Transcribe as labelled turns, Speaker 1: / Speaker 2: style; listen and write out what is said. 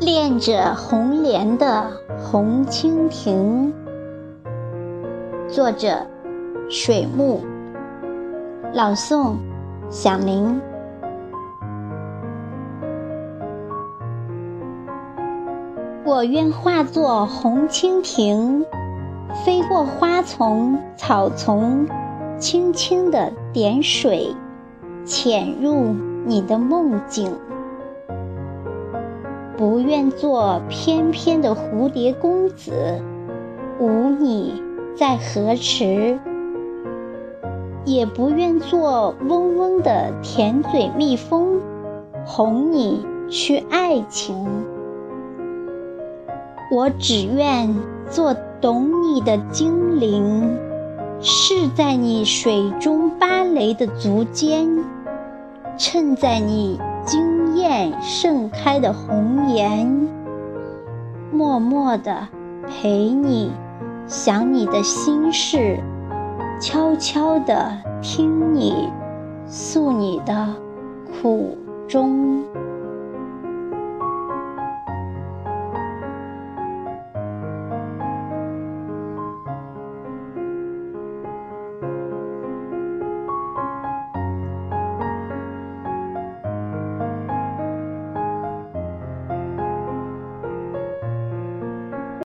Speaker 1: 恋着红莲的红蜻蜓。作者：水木。朗诵：响铃。我愿化作红蜻蜓，飞过花丛、草丛，轻轻地点水，潜入你的梦境。不愿做翩翩的蝴蝶公子，舞你在河池；也不愿做嗡嗡的甜嘴蜜蜂，哄你去爱情。我只愿做懂你的精灵，侍在你水中芭蕾的足尖，衬在你。惊艳盛开的红颜，默默地陪你，想你的心事，悄悄地听你诉你的苦衷。